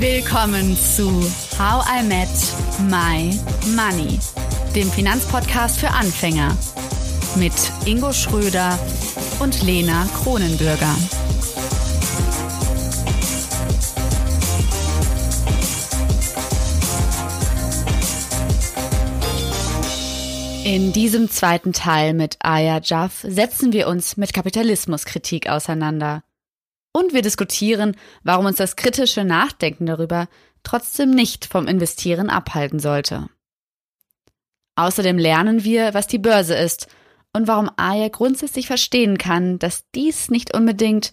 Willkommen zu How I Met My Money, dem Finanzpodcast für Anfänger mit Ingo Schröder und Lena Kronenbürger. In diesem zweiten Teil mit Aya Jaff setzen wir uns mit Kapitalismuskritik auseinander. Und wir diskutieren, warum uns das kritische Nachdenken darüber trotzdem nicht vom Investieren abhalten sollte. Außerdem lernen wir, was die Börse ist und warum Aya grundsätzlich verstehen kann, dass dies nicht unbedingt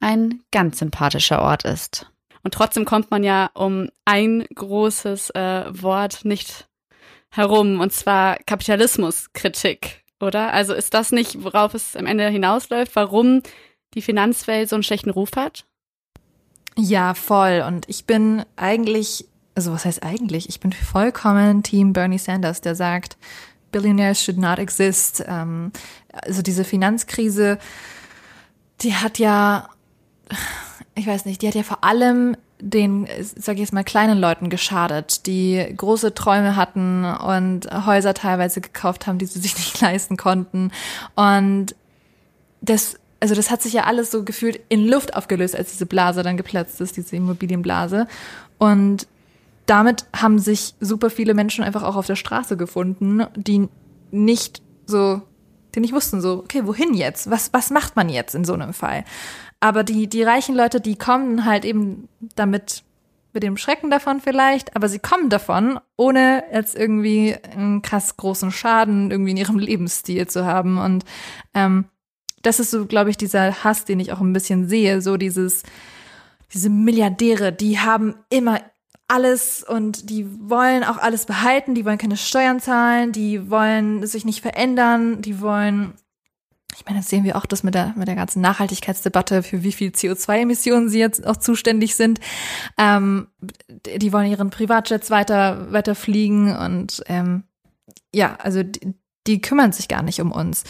ein ganz sympathischer Ort ist. Und trotzdem kommt man ja um ein großes äh, Wort nicht herum, und zwar Kapitalismuskritik, oder? Also ist das nicht, worauf es am Ende hinausläuft, warum die Finanzwelt so einen schlechten Ruf hat? Ja, voll. Und ich bin eigentlich, also was heißt eigentlich? Ich bin vollkommen Team Bernie Sanders, der sagt, Billionaires should not exist. Ähm, also diese Finanzkrise, die hat ja, ich weiß nicht, die hat ja vor allem den, sag ich jetzt mal, kleinen Leuten geschadet, die große Träume hatten und Häuser teilweise gekauft haben, die sie sich nicht leisten konnten. Und das, also das hat sich ja alles so gefühlt in Luft aufgelöst, als diese Blase dann geplatzt ist, diese Immobilienblase. Und damit haben sich super viele Menschen einfach auch auf der Straße gefunden, die nicht so, die nicht wussten so, okay, wohin jetzt? Was, was macht man jetzt in so einem Fall? Aber die, die reichen Leute, die kommen halt eben damit mit dem Schrecken davon vielleicht, aber sie kommen davon, ohne jetzt irgendwie einen krass großen Schaden irgendwie in ihrem Lebensstil zu haben. Und ähm, das ist so, glaube ich, dieser Hass, den ich auch ein bisschen sehe, so dieses, diese Milliardäre, die haben immer alles und die wollen auch alles behalten, die wollen keine Steuern zahlen, die wollen sich nicht verändern, die wollen ich meine, jetzt sehen wir auch das mit der, mit der ganzen Nachhaltigkeitsdebatte, für wie viel CO2-Emissionen sie jetzt auch zuständig sind. Ähm, die wollen ihren Privatjets weiter, weiter fliegen und ähm, ja, also die, die kümmern sich gar nicht um uns.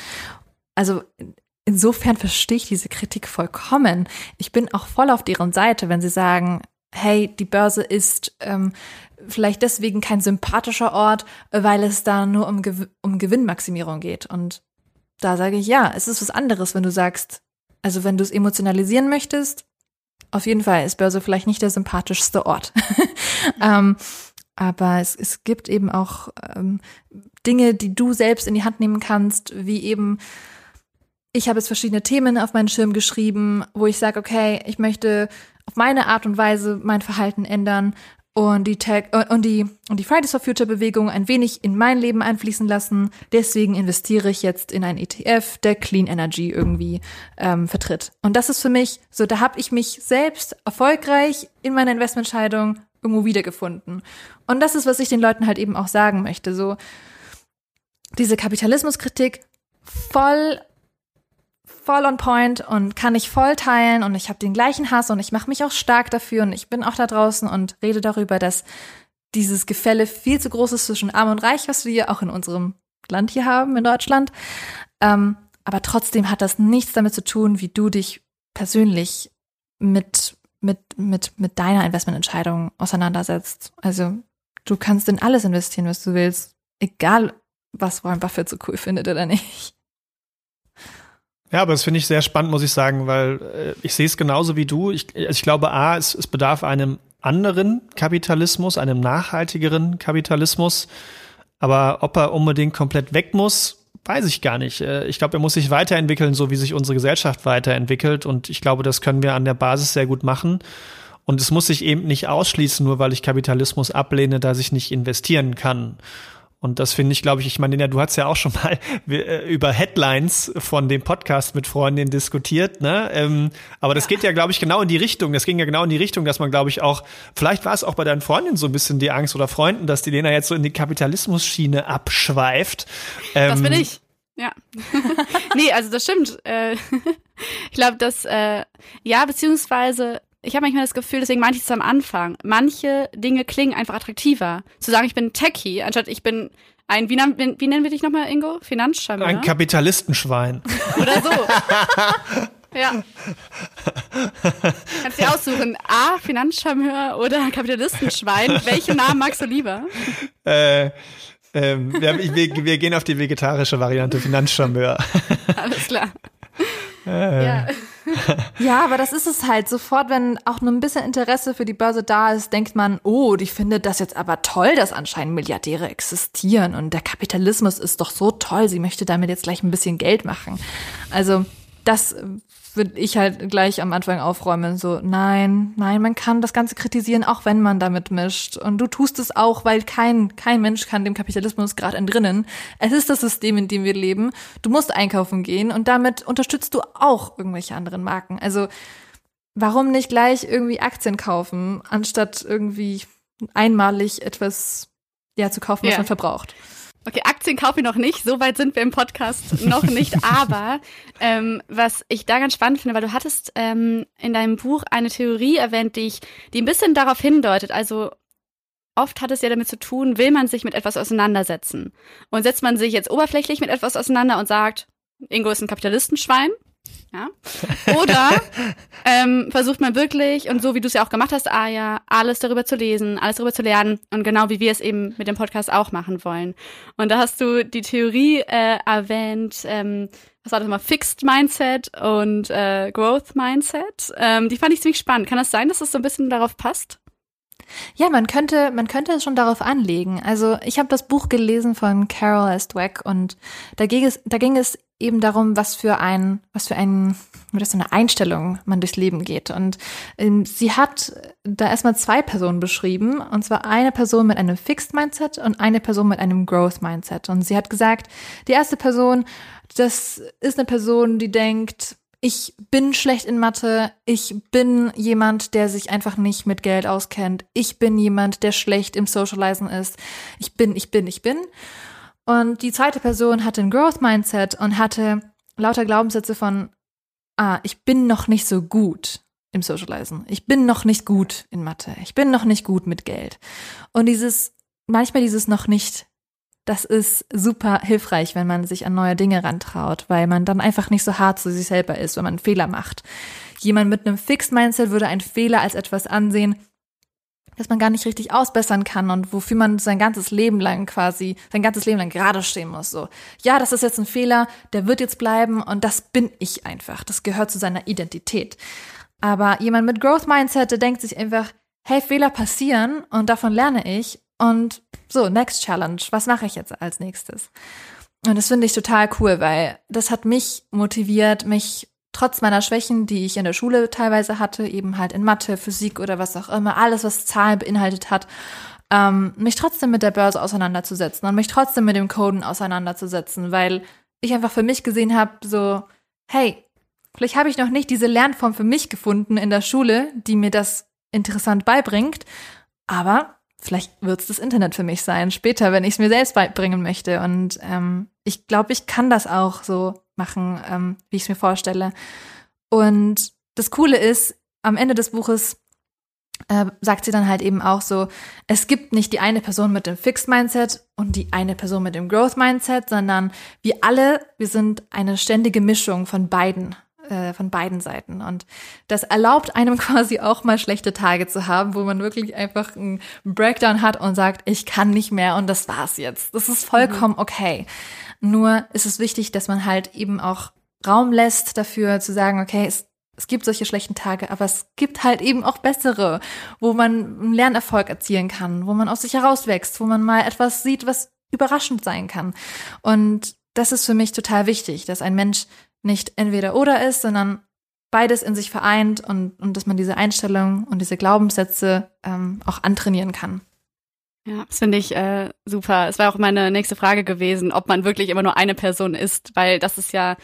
Also insofern verstehe ich diese Kritik vollkommen. Ich bin auch voll auf deren Seite, wenn sie sagen, hey, die Börse ist ähm, vielleicht deswegen kein sympathischer Ort, weil es da nur um, Gew um Gewinnmaximierung geht. Und da sage ich ja, es ist was anderes, wenn du sagst, also wenn du es emotionalisieren möchtest, auf jeden Fall ist Börse vielleicht nicht der sympathischste Ort. ähm, aber es, es gibt eben auch ähm, Dinge, die du selbst in die Hand nehmen kannst, wie eben, ich habe jetzt verschiedene Themen auf meinen Schirm geschrieben, wo ich sage, okay, ich möchte auf meine Art und Weise mein Verhalten ändern und die Tag äh, und die und die Fridays for Future Bewegung ein wenig in mein Leben einfließen lassen. Deswegen investiere ich jetzt in einen ETF, der Clean Energy irgendwie ähm, vertritt. Und das ist für mich so, da habe ich mich selbst erfolgreich in meiner Investmentscheidung irgendwo wiedergefunden. Und das ist, was ich den Leuten halt eben auch sagen möchte. So diese Kapitalismuskritik voll voll on point und kann ich voll teilen und ich habe den gleichen Hass und ich mache mich auch stark dafür und ich bin auch da draußen und rede darüber, dass dieses Gefälle viel zu groß ist zwischen Arm und Reich, was wir auch in unserem Land hier haben, in Deutschland. Ähm, aber trotzdem hat das nichts damit zu tun, wie du dich persönlich mit, mit, mit, mit deiner Investmententscheidung auseinandersetzt. Also du kannst in alles investieren, was du willst, egal was Warren Buffett so cool findet oder nicht. Ja, aber das finde ich sehr spannend, muss ich sagen, weil äh, ich sehe es genauso wie du. Ich, also ich glaube, A, es, es bedarf einem anderen Kapitalismus, einem nachhaltigeren Kapitalismus. Aber ob er unbedingt komplett weg muss, weiß ich gar nicht. Äh, ich glaube, er muss sich weiterentwickeln, so wie sich unsere Gesellschaft weiterentwickelt. Und ich glaube, das können wir an der Basis sehr gut machen. Und es muss sich eben nicht ausschließen, nur weil ich Kapitalismus ablehne, dass ich nicht investieren kann. Und das finde ich, glaube ich, ich meine, ja, du hast ja auch schon mal äh, über Headlines von dem Podcast mit Freundinnen diskutiert, ne? Ähm, aber das geht ja, glaube ich, genau in die Richtung. Das ging ja genau in die Richtung, dass man, glaube ich, auch, vielleicht war es auch bei deinen Freundinnen so ein bisschen die Angst oder Freunden, dass die Lena jetzt so in die Kapitalismus-Schiene abschweift. Ähm, das bin ich. Ja. nee, also das stimmt. Äh, ich glaube, dass, äh, ja, beziehungsweise ich habe manchmal das Gefühl, deswegen meinte ich es am Anfang, manche Dinge klingen einfach attraktiver. Zu sagen, ich bin Techie, anstatt ich bin ein, wie, wie nennen wir dich nochmal, Ingo? Finanzschwein. Ein Kapitalistenschwein. Oder so. ja. Kannst du dir aussuchen, A, Finanzcharmeur oder Kapitalistenschwein. Welchen Namen magst du lieber? Äh, ähm, wir, wir, wir, gehen auf die vegetarische Variante, Finanzcharmeur. Alles klar. Äh. Ja. ja, aber das ist es halt. Sofort, wenn auch nur ein bisschen Interesse für die Börse da ist, denkt man, oh, ich finde das jetzt aber toll, dass anscheinend Milliardäre existieren und der Kapitalismus ist doch so toll, sie möchte damit jetzt gleich ein bisschen Geld machen. Also das würde ich halt gleich am Anfang aufräumen. So, nein, nein, man kann das Ganze kritisieren, auch wenn man damit mischt. Und du tust es auch, weil kein, kein Mensch kann dem Kapitalismus gerade entrinnen. Es ist das System, in dem wir leben. Du musst einkaufen gehen und damit unterstützt du auch irgendwelche anderen Marken. Also, warum nicht gleich irgendwie Aktien kaufen, anstatt irgendwie einmalig etwas, ja, zu kaufen, was ja. man verbraucht? Okay, Aktien kaufe ich noch nicht. So weit sind wir im Podcast noch nicht. Aber ähm, was ich da ganz spannend finde, weil du hattest ähm, in deinem Buch eine Theorie erwähnt, die ich, die ein bisschen darauf hindeutet. Also oft hat es ja damit zu tun, will man sich mit etwas auseinandersetzen. Und setzt man sich jetzt oberflächlich mit etwas auseinander und sagt, Ingo ist ein Kapitalistenschwein, ja? Oder ähm, versucht man wirklich, und so wie du es ja auch gemacht hast, Aya, alles darüber zu lesen, alles darüber zu lernen und genau wie wir es eben mit dem Podcast auch machen wollen. Und da hast du die Theorie äh, erwähnt, ähm, was war das mal, Fixed Mindset und äh, Growth Mindset. Ähm, die fand ich ziemlich spannend. Kann das sein, dass es das so ein bisschen darauf passt? Ja, man könnte, man könnte es schon darauf anlegen. Also ich habe das Buch gelesen von Carol S. Dweck und da ging es, da ging es eben darum, was für ein, was für ein, wie das so eine Einstellung man durchs Leben geht. Und ähm, sie hat da erstmal zwei Personen beschrieben, und zwar eine Person mit einem Fixed Mindset und eine Person mit einem Growth Mindset. Und sie hat gesagt, die erste Person, das ist eine Person, die denkt, ich bin schlecht in Mathe, ich bin jemand, der sich einfach nicht mit Geld auskennt, ich bin jemand, der schlecht im Socializen ist, ich bin, ich bin, ich bin. Und die zweite Person hatte ein Growth Mindset und hatte lauter Glaubenssätze von, ah, ich bin noch nicht so gut im Socializen, ich bin noch nicht gut in Mathe, ich bin noch nicht gut mit Geld. Und dieses, manchmal dieses noch nicht das ist super hilfreich, wenn man sich an neue Dinge rantraut, weil man dann einfach nicht so hart zu sich selber ist, wenn man einen Fehler macht. Jemand mit einem Fixed Mindset würde einen Fehler als etwas ansehen, das man gar nicht richtig ausbessern kann und wofür man sein ganzes Leben lang quasi, sein ganzes Leben lang gerade stehen muss. So, ja, das ist jetzt ein Fehler, der wird jetzt bleiben und das bin ich einfach. Das gehört zu seiner Identität. Aber jemand mit Growth Mindset, der denkt sich einfach, hey, Fehler passieren und davon lerne ich und so, next challenge. Was mache ich jetzt als nächstes? Und das finde ich total cool, weil das hat mich motiviert, mich trotz meiner Schwächen, die ich in der Schule teilweise hatte, eben halt in Mathe, Physik oder was auch immer, alles, was Zahlen beinhaltet hat, ähm, mich trotzdem mit der Börse auseinanderzusetzen und mich trotzdem mit dem Coden auseinanderzusetzen, weil ich einfach für mich gesehen habe, so, hey, vielleicht habe ich noch nicht diese Lernform für mich gefunden in der Schule, die mir das interessant beibringt, aber vielleicht wird es das Internet für mich sein, später, wenn ich es mir selbst beibringen möchte. Und ähm, ich glaube, ich kann das auch so machen, ähm, wie ich es mir vorstelle. Und das Coole ist, am Ende des Buches äh, sagt sie dann halt eben auch so, es gibt nicht die eine Person mit dem Fixed Mindset und die eine Person mit dem Growth Mindset, sondern wir alle, wir sind eine ständige Mischung von beiden äh, von beiden Seiten. Und das erlaubt einem quasi auch mal schlechte Tage zu haben, wo man wirklich einfach einen Breakdown hat und sagt, ich kann nicht mehr und das war's jetzt. Das ist vollkommen mhm. okay. Nur ist es wichtig, dass man halt eben auch Raum lässt dafür zu sagen, okay, es, es gibt solche schlechten Tage, aber es gibt halt eben auch bessere, wo man einen Lernerfolg erzielen kann, wo man aus sich herauswächst, wo man mal etwas sieht, was überraschend sein kann. Und das ist für mich total wichtig, dass ein Mensch nicht entweder oder ist, sondern beides in sich vereint und, und dass man diese Einstellung und diese Glaubenssätze ähm, auch antrainieren kann. Ja, das finde ich äh, super. Es war auch meine nächste Frage gewesen, ob man wirklich immer nur eine Person ist, weil das ist ja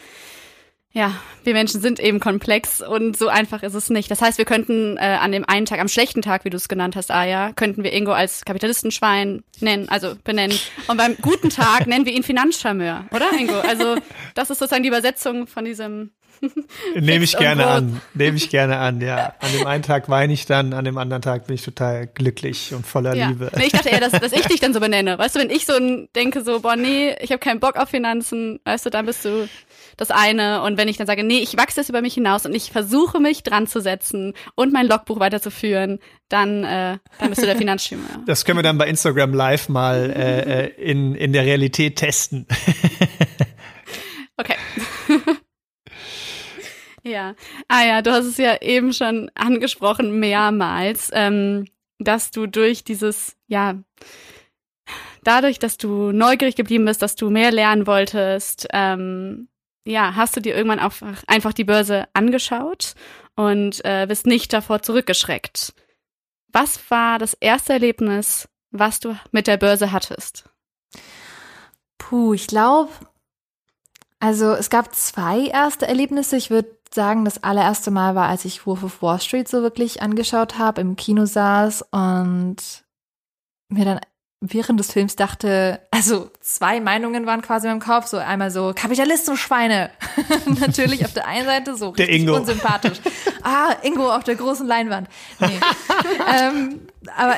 ja, wir Menschen sind eben komplex und so einfach ist es nicht. Das heißt, wir könnten äh, an dem einen Tag, am schlechten Tag, wie du es genannt hast, Aya, könnten wir Ingo als Kapitalistenschwein nennen, also benennen. Und beim guten Tag nennen wir ihn Finanzcharmeur, oder Ingo? Also das ist sozusagen die Übersetzung von diesem Nehme ich gerne an. Nehme ich gerne an, ja. An dem einen Tag weine ich dann, an dem anderen Tag bin ich total glücklich und voller ja. Liebe. Nee, ich dachte eher, dass, dass ich dich dann so benenne. Weißt du, wenn ich so denke, so, boah, nee, ich habe keinen Bock auf Finanzen, weißt du, dann bist du das eine. Und wenn ich dann sage, nee, ich wachse jetzt über mich hinaus und ich versuche mich dran zu setzen und mein Logbuch weiterzuführen, dann, äh, dann bist du der Finanzschimmer. Das können wir dann bei Instagram live mal äh, äh in, in der Realität testen. okay. Ja. Ah ja, du hast es ja eben schon angesprochen, mehrmals, ähm, dass du durch dieses, ja, dadurch, dass du neugierig geblieben bist, dass du mehr lernen wolltest, ähm, ja, hast du dir irgendwann auch einfach die Börse angeschaut und äh, bist nicht davor zurückgeschreckt. Was war das erste Erlebnis, was du mit der Börse hattest? Puh, ich glaube, also es gab zwei erste Erlebnisse. Ich würde sagen, das allererste Mal war, als ich Wolf of Wall Street so wirklich angeschaut habe, im Kino saß und mir dann während des Films dachte, also zwei Meinungen waren quasi im Kopf, so einmal so Kapitalismus-Schweine. Natürlich auf der einen Seite so der Ingo. unsympathisch. Ah, Ingo auf der großen Leinwand. Nee. ähm, aber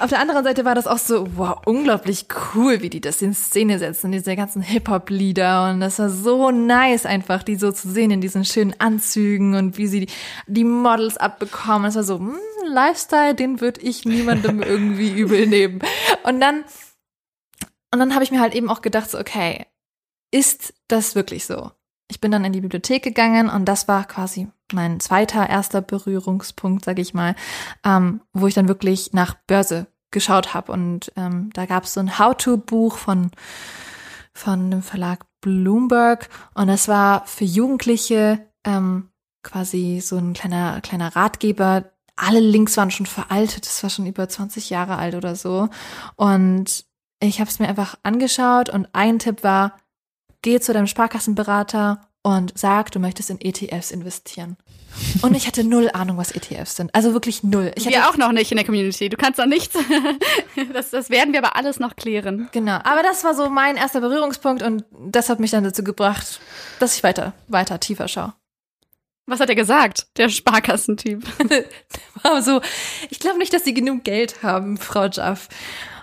auf der anderen Seite war das auch so, wow, unglaublich cool, wie die das in Szene setzen, diese ganzen Hip-Hop-Lieder und das war so nice einfach, die so zu sehen in diesen schönen Anzügen und wie sie die, die Models abbekommen. Das war so, mh, hm, Lifestyle, den würde ich niemandem irgendwie übel nehmen. Und dann, und dann habe ich mir halt eben auch gedacht, so, okay, ist das wirklich so? Ich bin dann in die Bibliothek gegangen und das war quasi mein zweiter erster Berührungspunkt, sage ich mal, ähm, wo ich dann wirklich nach Börse geschaut habe. Und ähm, da gab es so ein How-to-Buch von, von dem Verlag Bloomberg und das war für Jugendliche ähm, quasi so ein kleiner, kleiner Ratgeber. Alle Links waren schon veraltet, das war schon über 20 Jahre alt oder so. Und ich habe es mir einfach angeschaut und ein Tipp war, geh zu deinem Sparkassenberater und sag, du möchtest in ETFs investieren. Und ich hatte null Ahnung, was ETFs sind. Also wirklich null. Ich wir auch noch nicht in der Community. Du kannst noch nichts. das, das werden wir aber alles noch klären. Genau. Aber das war so mein erster Berührungspunkt und das hat mich dann dazu gebracht, dass ich weiter, weiter tiefer schaue. Was hat er gesagt, der Sparkassentyp? war so, ich glaube nicht, dass sie genug Geld haben, Frau Jaff.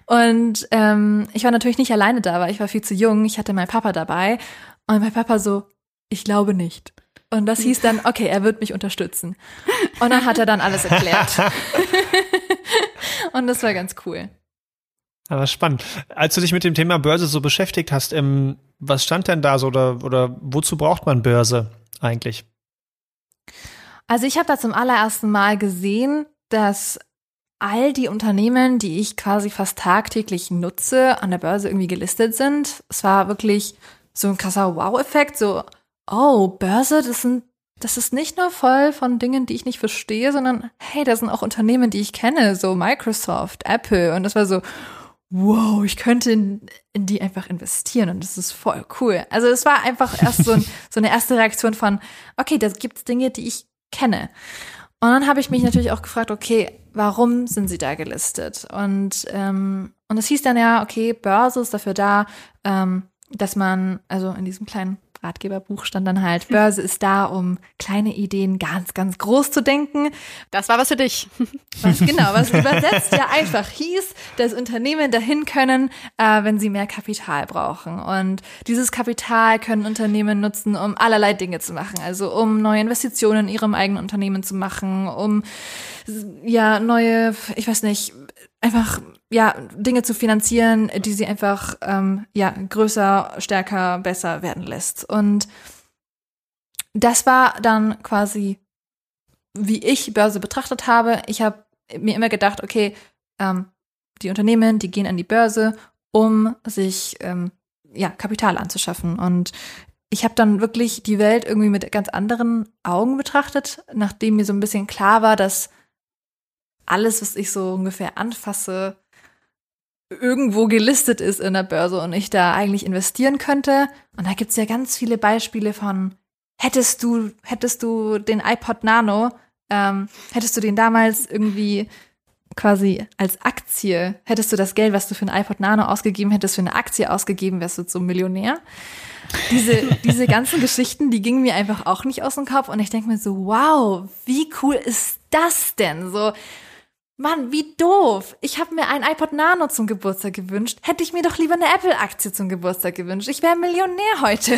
Und ähm, ich war natürlich nicht alleine da, weil ich war viel zu jung. Ich hatte meinen Papa dabei. Und mein Papa so, ich glaube nicht. Und das hieß dann, okay, er wird mich unterstützen. Und dann hat er dann alles erklärt. und das war ganz cool. Aber spannend. Als du dich mit dem Thema Börse so beschäftigt hast, ähm, was stand denn da so oder, oder wozu braucht man Börse eigentlich? Also ich habe da zum allerersten Mal gesehen, dass all die Unternehmen, die ich quasi fast tagtäglich nutze, an der Börse irgendwie gelistet sind. Es war wirklich so ein krasser Wow-Effekt, so, oh, Börse, das sind, das ist nicht nur voll von Dingen, die ich nicht verstehe, sondern hey, da sind auch Unternehmen, die ich kenne, so Microsoft, Apple und das war so, wow, ich könnte in, in die einfach investieren und das ist voll cool. Also es war einfach erst so, ein, so eine erste Reaktion von, okay, da gibt's Dinge, die ich kenne. Und dann habe ich mich natürlich auch gefragt, okay, warum sind sie da gelistet? Und ähm, und es hieß dann ja, okay, Börse ist dafür da, ähm, dass man, also in diesem kleinen Ratgeberbuch stand dann halt, Börse ist da, um kleine Ideen ganz, ganz groß zu denken. Das war was für dich. Was genau, was übersetzt ja einfach hieß, dass Unternehmen dahin können, äh, wenn sie mehr Kapital brauchen. Und dieses Kapital können Unternehmen nutzen, um allerlei Dinge zu machen. Also um neue Investitionen in ihrem eigenen Unternehmen zu machen, um ja neue, ich weiß nicht, einfach ja Dinge zu finanzieren, die sie einfach ähm, ja größer, stärker, besser werden lässt. Und das war dann quasi, wie ich Börse betrachtet habe. Ich habe mir immer gedacht, okay, ähm, die Unternehmen, die gehen an die Börse, um sich ähm, ja Kapital anzuschaffen. Und ich habe dann wirklich die Welt irgendwie mit ganz anderen Augen betrachtet, nachdem mir so ein bisschen klar war, dass alles, was ich so ungefähr anfasse, irgendwo gelistet ist in der Börse und ich da eigentlich investieren könnte. Und da gibt's ja ganz viele Beispiele von, hättest du, hättest du den iPod Nano, ähm, hättest du den damals irgendwie quasi als Aktie, hättest du das Geld, was du für ein iPod Nano ausgegeben hättest, für eine Aktie ausgegeben, wärst du zum Millionär. Diese, diese ganzen Geschichten, die gingen mir einfach auch nicht aus dem Kopf und ich denke mir so, wow, wie cool ist das denn? So, Mann, wie doof. Ich habe mir ein iPod Nano zum Geburtstag gewünscht. Hätte ich mir doch lieber eine Apple-Aktie zum Geburtstag gewünscht. Ich wäre Millionär heute.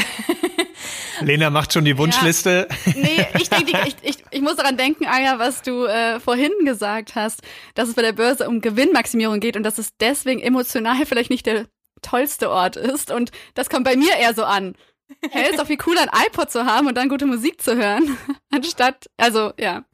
Lena macht schon die Wunschliste. Ja. Nee, ich denke, ich, ich, ich muss daran denken, Aya, was du äh, vorhin gesagt hast, dass es bei der Börse um Gewinnmaximierung geht und dass es deswegen emotional vielleicht nicht der tollste Ort ist. Und das kommt bei mir eher so an. Hey, ist doch viel cooler, ein iPod zu haben und dann gute Musik zu hören, anstatt, also ja.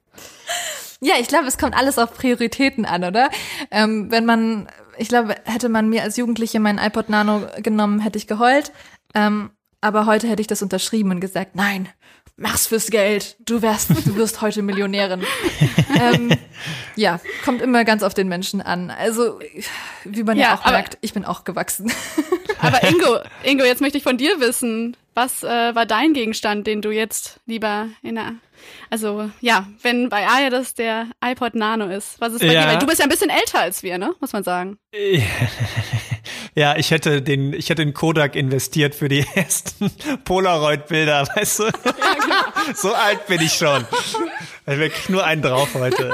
Ja, ich glaube, es kommt alles auf Prioritäten an, oder? Ähm, wenn man, ich glaube, hätte man mir als Jugendliche mein iPod Nano genommen, hätte ich geheult. Ähm, aber heute hätte ich das unterschrieben und gesagt, nein, mach's fürs Geld. Du wirst, du wirst heute Millionärin. ähm, ja, kommt immer ganz auf den Menschen an. Also, wie man ja, ja auch merkt, ich bin auch gewachsen. aber Ingo, Ingo, jetzt möchte ich von dir wissen, was äh, war dein Gegenstand, den du jetzt lieber in der also ja, wenn bei Aya das der iPod Nano ist, was ist bei ja. dir? Weil du bist ja ein bisschen älter als wir, ne? Muss man sagen. Ja, ich hätte den, ich hätte den Kodak investiert für die ersten Polaroid-Bilder, weißt du? Ja, so alt bin ich schon. Ich will nur einen drauf heute.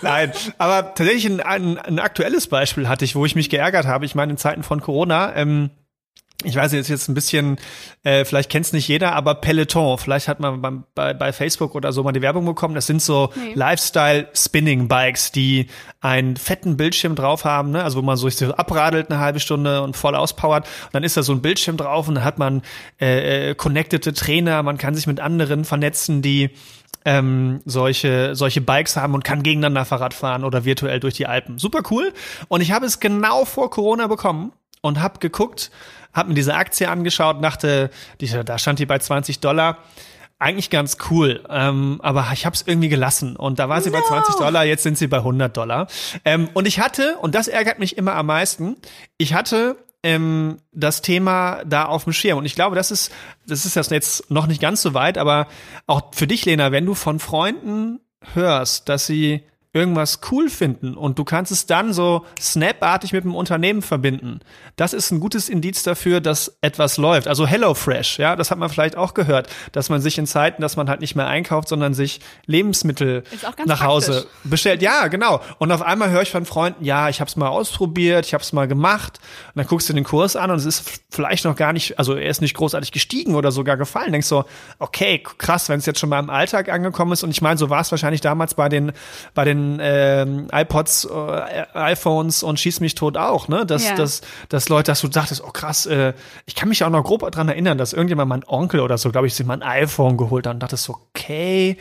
Nein, aber tatsächlich ein, ein, ein aktuelles Beispiel hatte ich, wo ich mich geärgert habe. Ich meine, in Zeiten von Corona, ähm, ich weiß jetzt jetzt ein bisschen, äh, vielleicht kennt es nicht jeder, aber Peloton, vielleicht hat man beim, bei, bei Facebook oder so mal die Werbung bekommen. Das sind so nee. Lifestyle-Spinning-Bikes, die einen fetten Bildschirm drauf haben, ne? also wo man so, so abradelt eine halbe Stunde und voll auspowert. Und dann ist da so ein Bildschirm drauf und dann hat man äh, äh, connectede Trainer, man kann sich mit anderen vernetzen, die ähm, solche, solche Bikes haben und kann gegeneinander Fahrrad fahren oder virtuell durch die Alpen. Super cool. Und ich habe es genau vor Corona bekommen und habe geguckt, habe mir diese Aktie angeschaut, dachte, die, da stand die bei 20 Dollar. Eigentlich ganz cool, ähm, aber ich habe es irgendwie gelassen und da war sie no. bei 20 Dollar, jetzt sind sie bei 100 Dollar. Ähm, und ich hatte, und das ärgert mich immer am meisten, ich hatte ähm, das Thema da auf dem Schirm. Und ich glaube, das ist, das ist jetzt noch nicht ganz so weit, aber auch für dich, Lena, wenn du von Freunden hörst, dass sie irgendwas cool finden und du kannst es dann so snapartig mit dem Unternehmen verbinden. Das ist ein gutes Indiz dafür, dass etwas läuft. Also HelloFresh, ja, das hat man vielleicht auch gehört, dass man sich in Zeiten, dass man halt nicht mehr einkauft, sondern sich Lebensmittel nach Hause praktisch. bestellt. Ja, genau. Und auf einmal höre ich von Freunden, ja, ich habe es mal ausprobiert, ich habe es mal gemacht. Und dann guckst du den Kurs an und es ist vielleicht noch gar nicht, also er ist nicht großartig gestiegen oder sogar gefallen. Denkst so, okay, krass, wenn es jetzt schon mal im Alltag angekommen ist. Und ich meine, so war es wahrscheinlich damals bei den bei den ähm, iPods, äh, iPhones und Schieß mich tot auch, ne? Dass, ja. dass, dass Leute, dass du dachtest, oh krass, äh, ich kann mich auch noch grob dran erinnern, dass irgendjemand, mein Onkel oder so, glaube ich, sich mal ein iPhone geholt hat und dachte so, okay,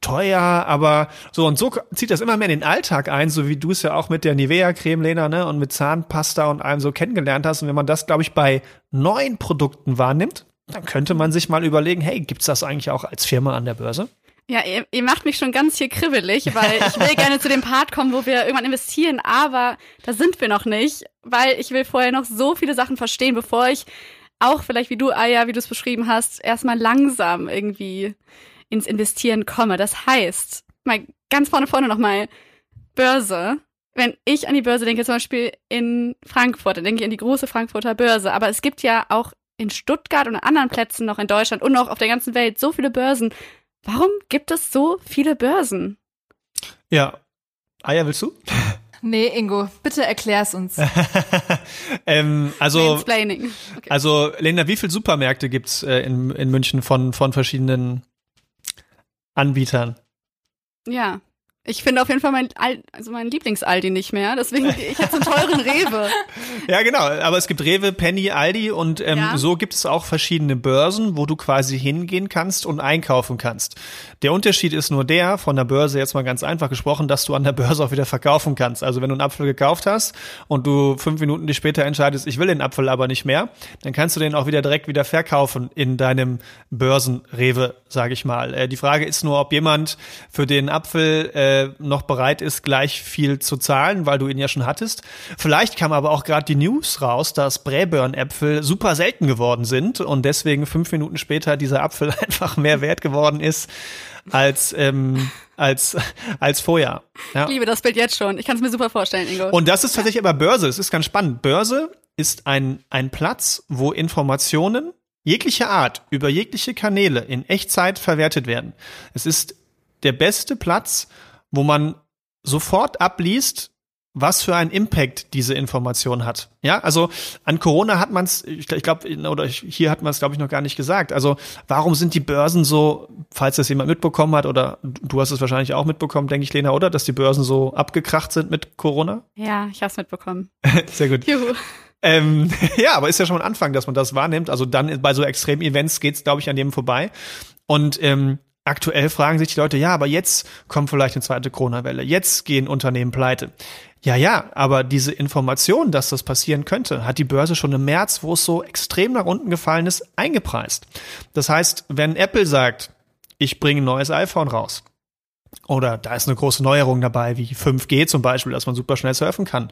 teuer, aber so und so zieht das immer mehr in den Alltag ein, so wie du es ja auch mit der Nivea-Creme, Lena, ne, und mit Zahnpasta und allem so kennengelernt hast. Und wenn man das, glaube ich, bei neuen Produkten wahrnimmt, dann könnte man sich mal überlegen, hey, gibt's das eigentlich auch als Firma an der Börse? Ja, ihr, ihr macht mich schon ganz hier kribbelig, weil ich will gerne zu dem Part kommen, wo wir irgendwann investieren, aber da sind wir noch nicht, weil ich will vorher noch so viele Sachen verstehen, bevor ich auch vielleicht wie du, Aya, wie du es beschrieben hast, erstmal langsam irgendwie ins Investieren komme. Das heißt, mal ganz vorne vorne nochmal, Börse. Wenn ich an die Börse denke, zum Beispiel in Frankfurt, dann denke ich an die große Frankfurter Börse. Aber es gibt ja auch in Stuttgart und an anderen Plätzen noch in Deutschland und noch auf der ganzen Welt so viele Börsen. Warum gibt es so viele Börsen? Ja. Aya, willst du? Nee, Ingo, bitte erklär's uns. ähm, also, okay. also, Lena, wie viele Supermärkte gibt's äh, in, in München von, von verschiedenen Anbietern? Ja. Ich finde auf jeden Fall mein, also mein Lieblings-Aldi nicht mehr, deswegen gehe ich jetzt zum teuren Rewe. Ja, genau. Aber es gibt Rewe, Penny, Aldi und ähm, ja. so gibt es auch verschiedene Börsen, wo du quasi hingehen kannst und einkaufen kannst. Der Unterschied ist nur der, von der Börse jetzt mal ganz einfach gesprochen, dass du an der Börse auch wieder verkaufen kannst. Also wenn du einen Apfel gekauft hast und du fünf Minuten später entscheidest, ich will den Apfel aber nicht mehr, dann kannst du den auch wieder direkt wieder verkaufen in deinem Börsen-Rewe, sage ich mal. Äh, die Frage ist nur, ob jemand für den Apfel äh, noch bereit ist, gleich viel zu zahlen, weil du ihn ja schon hattest. Vielleicht kam aber auch gerade die News raus, dass Braeburn-Äpfel super selten geworden sind und deswegen fünf Minuten später dieser Apfel einfach mehr wert geworden ist als ähm, als als vorher. Ja. Ich liebe das Bild jetzt schon. Ich kann es mir super vorstellen, Ingo. Und das ist tatsächlich aber Börse. Es ist ganz spannend. Börse ist ein ein Platz, wo Informationen jeglicher Art über jegliche Kanäle in Echtzeit verwertet werden. Es ist der beste Platz, wo man sofort abliest, was für einen Impact diese Information hat. Ja, also an Corona hat man es, ich, ich glaube, oder hier hat man es, glaube ich, noch gar nicht gesagt. Also warum sind die Börsen so, falls das jemand mitbekommen hat, oder du hast es wahrscheinlich auch mitbekommen, denke ich, Lena, oder, dass die Börsen so abgekracht sind mit Corona? Ja, ich habe es mitbekommen. Sehr gut. Juhu. Ähm, ja, aber ist ja schon ein Anfang, dass man das wahrnimmt. Also dann bei so extremen Events geht's, glaube ich, an dem vorbei. Und ähm, aktuell fragen sich die Leute, ja, aber jetzt kommt vielleicht eine zweite Corona-Welle. Jetzt gehen Unternehmen pleite. Ja, ja, aber diese Information, dass das passieren könnte, hat die Börse schon im März, wo es so extrem nach unten gefallen ist, eingepreist. Das heißt, wenn Apple sagt, ich bringe ein neues iPhone raus, oder da ist eine große Neuerung dabei, wie 5G zum Beispiel, dass man super schnell surfen kann,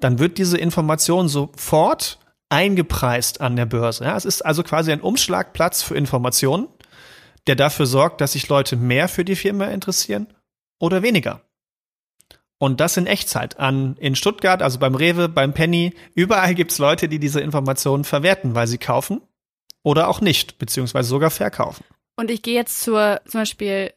dann wird diese Information sofort eingepreist an der Börse. Ja, es ist also quasi ein Umschlagplatz für Informationen, der dafür sorgt, dass sich Leute mehr für die Firma interessieren oder weniger. Und das in Echtzeit. An, in Stuttgart, also beim Rewe, beim Penny, überall gibt's Leute, die diese Informationen verwerten, weil sie kaufen oder auch nicht, beziehungsweise sogar verkaufen. Und ich gehe jetzt zur zum Beispiel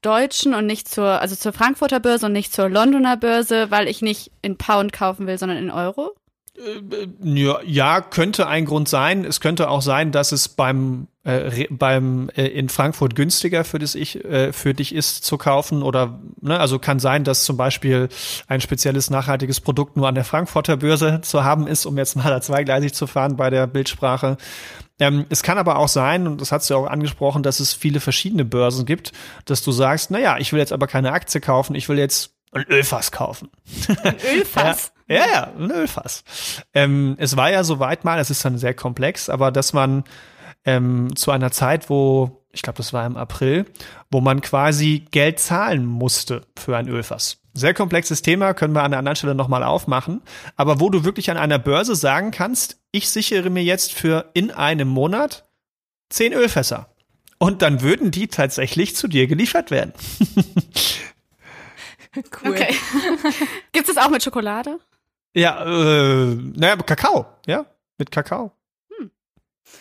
deutschen und nicht zur, also zur Frankfurter Börse und nicht zur Londoner Börse, weil ich nicht in Pound kaufen will, sondern in Euro? Äh, ja, könnte ein Grund sein. Es könnte auch sein, dass es beim äh, beim äh, in Frankfurt günstiger für das ich äh, für dich ist zu kaufen oder ne, also kann sein, dass zum Beispiel ein spezielles nachhaltiges Produkt nur an der Frankfurter Börse zu haben ist, um jetzt mal da zweigleisig zu fahren bei der Bildsprache. Ähm, es kann aber auch sein, und das hast du ja auch angesprochen, dass es viele verschiedene Börsen gibt, dass du sagst, na ja, ich will jetzt aber keine Aktie kaufen, ich will jetzt ein Ölfass kaufen. Ein Ölfass? ja, ja, ja, ein Ölfass. Ähm, es war ja soweit mal, es ist dann sehr komplex, aber dass man ähm, zu einer Zeit, wo, ich glaube, das war im April, wo man quasi Geld zahlen musste für ein Ölfass. Sehr komplexes Thema, können wir an der anderen Stelle nochmal aufmachen. Aber wo du wirklich an einer Börse sagen kannst, ich sichere mir jetzt für in einem Monat zehn Ölfässer. Und dann würden die tatsächlich zu dir geliefert werden. cool. Okay. Gibt es das auch mit Schokolade? Ja, äh, naja, Kakao, ja, mit Kakao. Hm.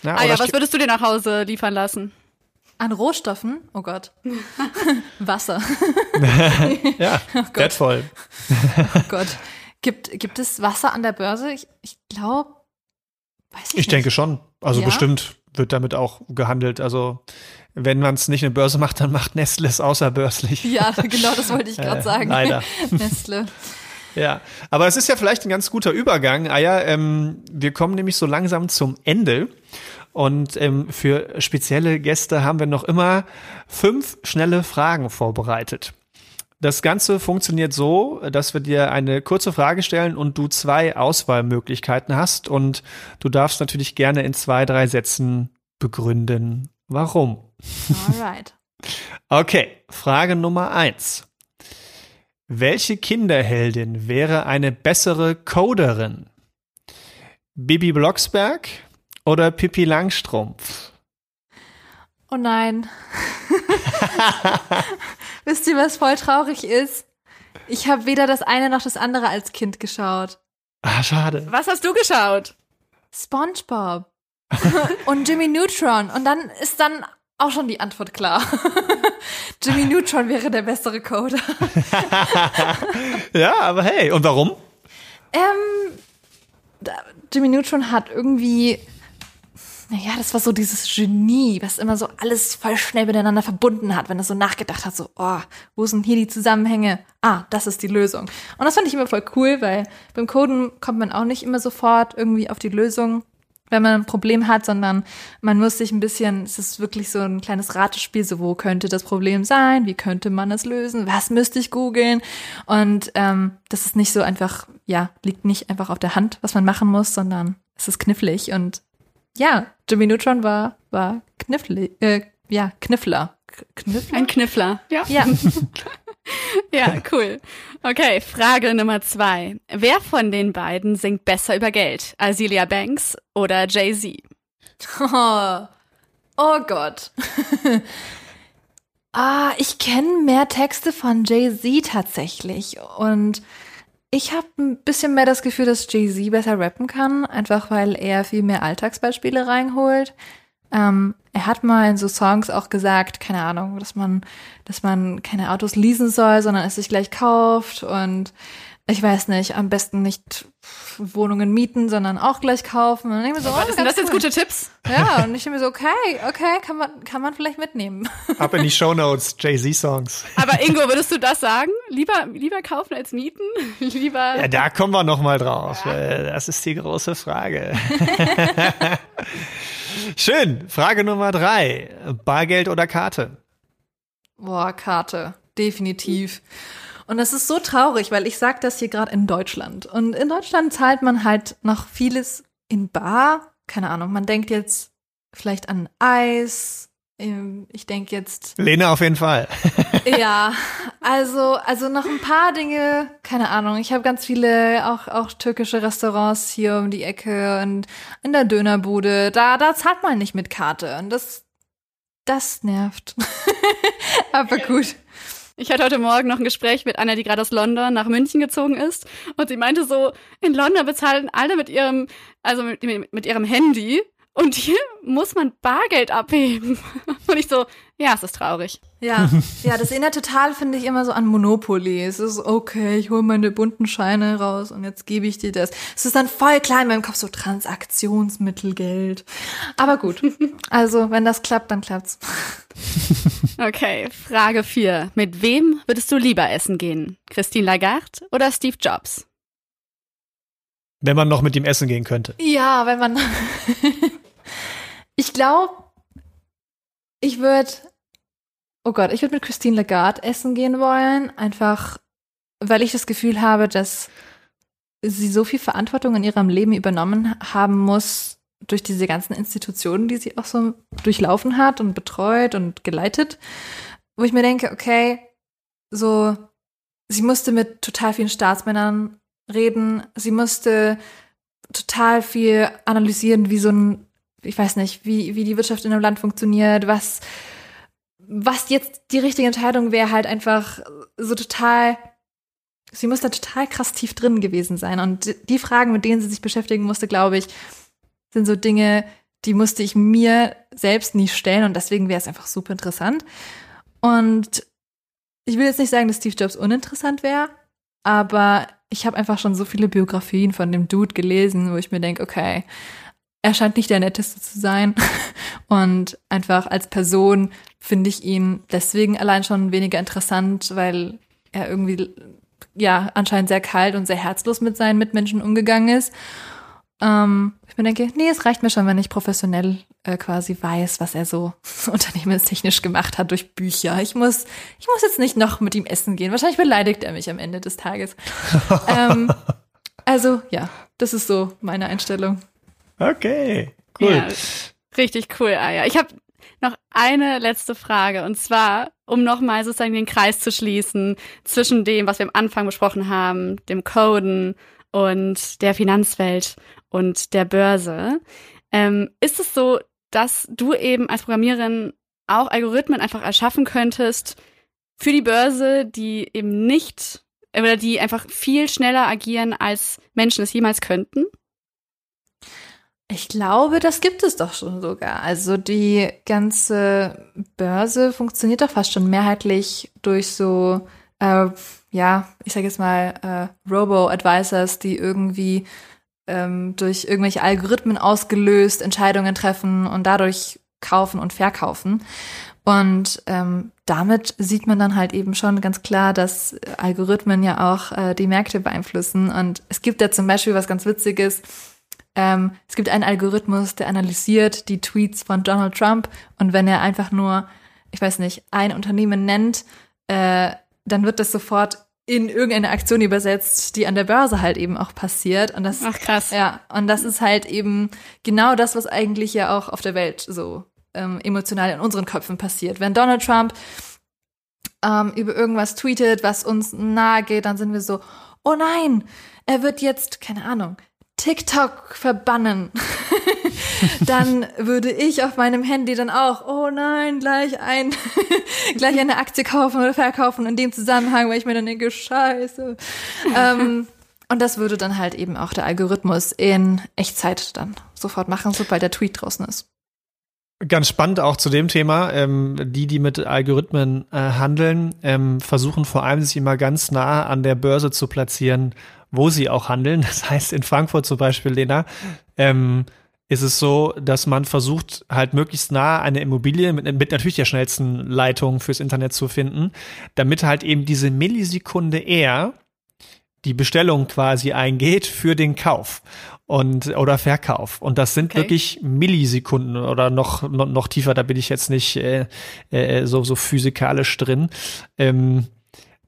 Ja, ah ja, was würdest du dir nach Hause liefern lassen? An Rohstoffen? Oh Gott. Wasser. ja, oh wertvoll. oh Gott. Gibt, gibt es Wasser an der Börse? Ich, ich glaube, weiß ich Ich nicht. denke schon. Also ja? bestimmt wird damit auch gehandelt. Also wenn man es nicht eine Börse macht, dann macht Nestle es außerbörslich. Ja, genau, das wollte ich gerade äh, sagen. Leider. Nestle. Ja, aber es ist ja vielleicht ein ganz guter Übergang. Ah ja, ähm, wir kommen nämlich so langsam zum Ende. Und ähm, für spezielle Gäste haben wir noch immer fünf schnelle Fragen vorbereitet. Das Ganze funktioniert so, dass wir dir eine kurze Frage stellen und du zwei Auswahlmöglichkeiten hast und du darfst natürlich gerne in zwei, drei Sätzen begründen, warum. Alright. okay, Frage Nummer eins. Welche Kinderheldin wäre eine bessere Coderin? Bibi Blocksberg, oder Pippi Langstrumpf? Oh nein. Wisst ihr, was voll traurig ist? Ich habe weder das eine noch das andere als Kind geschaut. Ah, schade. Was hast du geschaut? SpongeBob. und Jimmy Neutron. Und dann ist dann auch schon die Antwort klar. Jimmy Neutron wäre der bessere Coder. ja, aber hey, und warum? Ähm, Jimmy Neutron hat irgendwie naja, das war so dieses Genie, was immer so alles voll schnell miteinander verbunden hat, wenn er so nachgedacht hat, so, oh, wo sind hier die Zusammenhänge? Ah, das ist die Lösung. Und das fand ich immer voll cool, weil beim Coden kommt man auch nicht immer sofort irgendwie auf die Lösung, wenn man ein Problem hat, sondern man muss sich ein bisschen, es ist wirklich so ein kleines Ratespiel, so wo könnte das Problem sein, wie könnte man es lösen, was müsste ich googeln und ähm, das ist nicht so einfach, ja, liegt nicht einfach auf der Hand, was man machen muss, sondern es ist knifflig und ja, Jimmy Neutron war, war knifflig, äh, ja, Kniffler. Kniffler? Ein Kniffler, ja. Ja. ja, cool. Okay, Frage Nummer zwei. Wer von den beiden singt besser über Geld? Azealia Banks oder Jay-Z? Oh, oh Gott. ah, ich kenne mehr Texte von Jay-Z tatsächlich. Und ich habe ein bisschen mehr das Gefühl, dass Jay-Z besser rappen kann, einfach weil er viel mehr Alltagsbeispiele reinholt. Ähm, er hat mal in so Songs auch gesagt, keine Ahnung, dass man, dass man keine Autos leasen soll, sondern es sich gleich kauft und ich weiß nicht, am besten nicht Wohnungen mieten, sondern auch gleich kaufen. Und ich mir so, oh, sind das cool. jetzt gute Tipps? Ja, und ich denke mir so, okay, okay, kann man, kann man vielleicht mitnehmen. Ab in die Show Notes, Jay-Z-Songs. Aber Ingo, würdest du das sagen? Lieber, lieber kaufen als mieten? lieber. Ja, da kommen wir noch mal drauf. Ja. Das ist die große Frage. Schön. Frage Nummer drei. Bargeld oder Karte? Boah, Karte. Definitiv. Und das ist so traurig, weil ich sage das hier gerade in Deutschland. Und in Deutschland zahlt man halt noch vieles in Bar. Keine Ahnung, man denkt jetzt vielleicht an Eis. Ähm, ich denke jetzt. Lena auf jeden Fall. ja, also, also noch ein paar Dinge, keine Ahnung. Ich habe ganz viele auch, auch türkische Restaurants hier um die Ecke und in der Dönerbude. Da, da zahlt man nicht mit Karte. Und das, das nervt. Aber gut. Ich hatte heute Morgen noch ein Gespräch mit einer, die gerade aus London nach München gezogen ist. Und sie meinte so, in London bezahlen alle mit ihrem, also mit, mit ihrem Handy. Und hier muss man Bargeld abheben. Und ich so, ja, es ist traurig. Ja, ja, das erinnert total, finde ich, immer so an Monopoly. Es ist okay, ich hole meine bunten Scheine raus und jetzt gebe ich dir das. Es ist dann voll klein in meinem Kopf, so Transaktionsmittelgeld. Aber gut, also wenn das klappt, dann klappt's. Okay, Frage 4. Mit wem würdest du lieber essen gehen? Christine Lagarde oder Steve Jobs? Wenn man noch mit ihm essen gehen könnte. Ja, wenn man. Ich glaube, ich würde. Oh Gott, ich würde mit Christine Lagarde essen gehen wollen. Einfach, weil ich das Gefühl habe, dass sie so viel Verantwortung in ihrem Leben übernommen haben muss, durch diese ganzen Institutionen, die sie auch so durchlaufen hat und betreut und geleitet, wo ich mir denke, okay, so, sie musste mit total vielen Staatsmännern reden, sie musste total viel analysieren, wie so ein, ich weiß nicht, wie, wie die Wirtschaft in einem Land funktioniert, was, was jetzt die richtige Entscheidung wäre, halt einfach so total, sie muss da total krass tief drin gewesen sein. Und die Fragen, mit denen sie sich beschäftigen musste, glaube ich, sind so Dinge, die musste ich mir selbst nie stellen und deswegen wäre es einfach super interessant. Und ich will jetzt nicht sagen, dass Steve Jobs uninteressant wäre, aber ich habe einfach schon so viele Biografien von dem Dude gelesen, wo ich mir denke, okay, er scheint nicht der netteste zu sein. Und einfach als Person finde ich ihn deswegen allein schon weniger interessant, weil er irgendwie ja anscheinend sehr kalt und sehr herzlos mit seinen Mitmenschen umgegangen ist. Ähm, ich mir denke, nee, es reicht mir schon, wenn ich professionell äh, quasi weiß, was er so unternehmenstechnisch gemacht hat durch Bücher. Ich muss, ich muss jetzt nicht noch mit ihm essen gehen. Wahrscheinlich beleidigt er mich am Ende des Tages. ähm, also ja, das ist so meine Einstellung. Okay, cool. Ja, richtig cool, Aya. Ich habe noch eine letzte Frage und zwar, um nochmal sozusagen den Kreis zu schließen zwischen dem, was wir am Anfang besprochen haben, dem Coden und der Finanzwelt und der Börse. Ähm, ist es so, dass du eben als Programmiererin auch Algorithmen einfach erschaffen könntest für die Börse, die eben nicht oder die einfach viel schneller agieren, als Menschen es jemals könnten? Ich glaube, das gibt es doch schon sogar. Also die ganze Börse funktioniert doch fast schon mehrheitlich durch so, äh, ja, ich sage jetzt mal, äh, Robo-Advisors, die irgendwie ähm, durch irgendwelche Algorithmen ausgelöst Entscheidungen treffen und dadurch kaufen und verkaufen. Und ähm, damit sieht man dann halt eben schon ganz klar, dass Algorithmen ja auch äh, die Märkte beeinflussen. Und es gibt da zum Beispiel was ganz Witziges. Ähm, es gibt einen Algorithmus, der analysiert die Tweets von Donald Trump. Und wenn er einfach nur, ich weiß nicht, ein Unternehmen nennt, äh, dann wird das sofort in irgendeine Aktion übersetzt, die an der Börse halt eben auch passiert. Und das, Ach krass. Ja, und das ist halt eben genau das, was eigentlich ja auch auf der Welt so ähm, emotional in unseren Köpfen passiert. Wenn Donald Trump ähm, über irgendwas tweetet, was uns nahe geht, dann sind wir so, oh nein, er wird jetzt, keine Ahnung, TikTok verbannen. dann würde ich auf meinem Handy dann auch, oh nein, gleich ein, gleich eine Aktie kaufen oder verkaufen in dem Zusammenhang, weil ich mir dann denke, scheiße. ähm, und das würde dann halt eben auch der Algorithmus in Echtzeit dann sofort machen, sobald der Tweet draußen ist. Ganz spannend auch zu dem Thema. Ähm, die, die mit Algorithmen äh, handeln, ähm, versuchen vor allem sich immer ganz nah an der Börse zu platzieren, wo sie auch handeln. Das heißt, in Frankfurt zum Beispiel, Lena, ähm, ist es so, dass man versucht, halt möglichst nah eine Immobilie mit, mit natürlich der schnellsten Leitung fürs Internet zu finden, damit halt eben diese Millisekunde eher die Bestellung quasi eingeht für den Kauf und oder Verkauf. Und das sind okay. wirklich Millisekunden oder noch, noch, noch tiefer, da bin ich jetzt nicht äh, äh, so, so physikalisch drin. Ähm,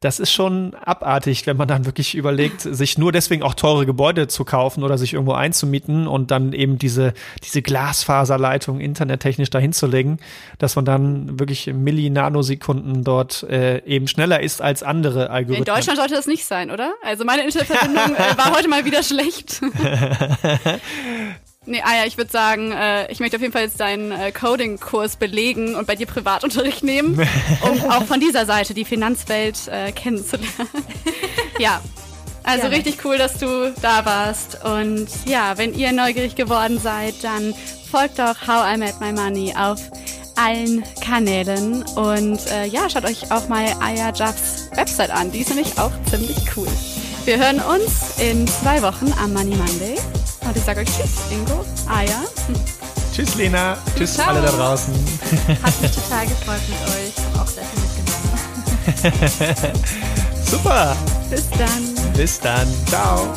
das ist schon abartig, wenn man dann wirklich überlegt, sich nur deswegen auch teure Gebäude zu kaufen oder sich irgendwo einzumieten und dann eben diese, diese Glasfaserleitung internettechnisch dahin zu legen, dass man dann wirklich Milli-Nanosekunden dort äh, eben schneller ist als andere Algorithmen. In Deutschland sollte das nicht sein, oder? Also meine Internetverbindung äh, war heute mal wieder schlecht. Nee, ah ja, ich würde sagen, äh, ich möchte auf jeden Fall jetzt deinen äh, Coding-Kurs belegen und bei dir Privatunterricht nehmen, um auch von dieser Seite die Finanzwelt äh, kennenzulernen. ja, also Gerne. richtig cool, dass du da warst. Und ja, wenn ihr neugierig geworden seid, dann folgt doch How I Made My Money auf allen Kanälen. Und äh, ja, schaut euch auch mal Aya Juffs Website an. Die ist nämlich auch ziemlich cool. Wir hören uns in zwei Wochen am Money Monday. Und ich sage euch Tschüss, Ingo, Aya. Tschüss, Lena. Tschüss, Ciao. alle da draußen. Hat mich total gefreut mit euch. Auch sehr viel mitgenommen. Super. Bis dann. Bis dann. Ciao.